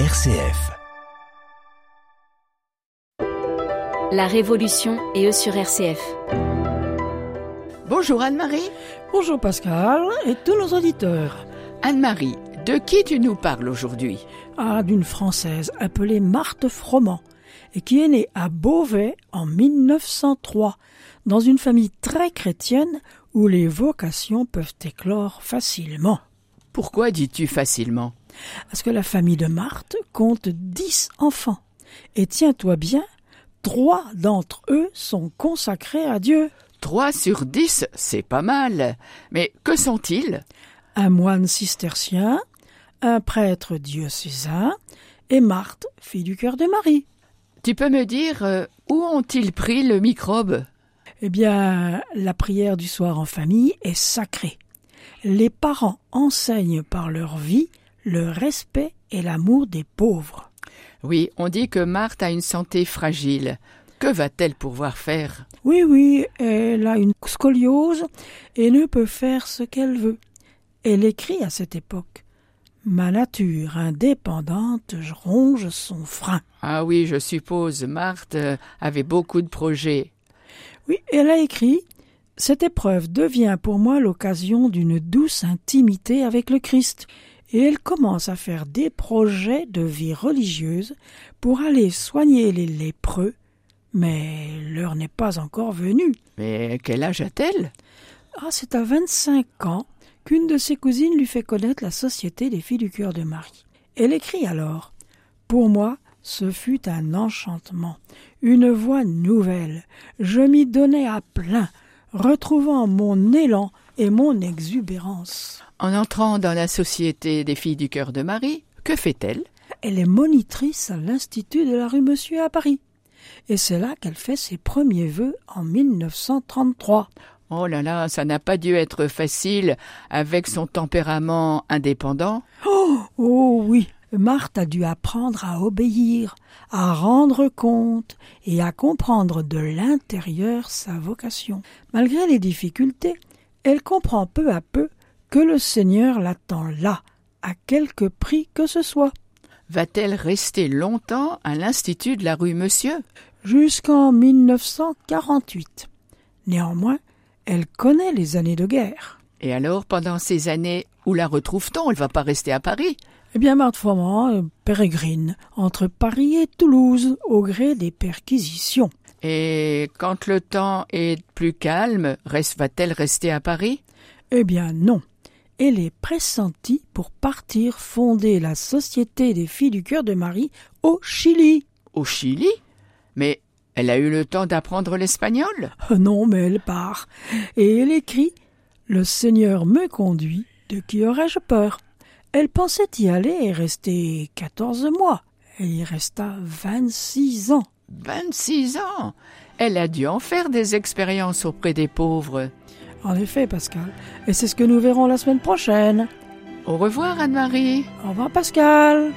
RCF. La Révolution et eux sur RCF. Bonjour Anne-Marie. Bonjour Pascal et tous nos auditeurs. Anne-Marie, de qui tu nous parles aujourd'hui? Ah, d'une Française appelée Marthe Froment et qui est née à Beauvais en 1903 dans une famille très chrétienne où les vocations peuvent éclore facilement. Pourquoi dis-tu facilement? Parce que la famille de Marthe compte dix enfants. Et tiens-toi bien, trois d'entre eux sont consacrés à Dieu. Trois sur dix, c'est pas mal. Mais que sont-ils? Un moine cistercien, un prêtre diocésain et Marthe, fille du cœur de Marie. Tu peux me dire euh, où ont-ils pris le microbe? Eh bien, la prière du soir en famille est sacrée. Les parents enseignent par leur vie le respect et l'amour des pauvres. Oui, on dit que Marthe a une santé fragile. Que va-t-elle pouvoir faire? Oui, oui, elle a une scoliose et ne peut faire ce qu'elle veut. Elle écrit à cette époque. Ma nature indépendante ronge son frein. Ah oui, je suppose, Marthe avait beaucoup de projets. Oui, elle a écrit Cette épreuve devient pour moi l'occasion d'une douce intimité avec le Christ, et elle commence à faire des projets de vie religieuse pour aller soigner les lépreux, mais l'heure n'est pas encore venue. Mais quel âge a-t-elle? Ah, c'est à vingt-cinq ans qu'une de ses cousines lui fait connaître la Société des filles du cœur de Marie. Elle écrit alors Pour moi, ce fut un enchantement, une voix nouvelle. Je m'y donnai à plein, retrouvant mon élan et mon exubérance. En entrant dans la Société des filles du cœur de Marie, que fait-elle? Elle est monitrice à l'Institut de la rue Monsieur à Paris. Et c'est là qu'elle fait ses premiers vœux en 1933. Oh là là, ça n'a pas dû être facile avec son tempérament indépendant. Oh, oh oui, Marthe a dû apprendre à obéir, à rendre compte et à comprendre de l'intérieur sa vocation. Malgré les difficultés, elle comprend peu à peu que le Seigneur l'attend là, à quelque prix que ce soit. Va-t-elle rester longtemps à l'Institut de la rue Monsieur? Jusqu'en 1948. Néanmoins, elle connaît les années de guerre. Et alors, pendant ces années, où la retrouve-t-on? Elle va pas rester à Paris Eh bien, Marthe Froment euh, pérégrine entre Paris et Toulouse au gré des perquisitions. Et quand le temps est plus calme, reste, va-t-elle rester à Paris? Eh bien, non. Elle est pressentie pour partir fonder la Société des filles du cœur de Marie au Chili. Au Chili? Mais elle a eu le temps d'apprendre l'espagnol? Euh, Non, mais elle part. Et elle écrit Le Seigneur me conduit, de qui aurais-je peur? Elle pensait y aller et rester quatorze mois. Elle y resta vingt-six ans. 26 ans Elle a dû en faire des expériences auprès des pauvres. En effet, Pascal. Et c'est ce que nous verrons la semaine prochaine. Au revoir, Anne-Marie. Au revoir, Pascal.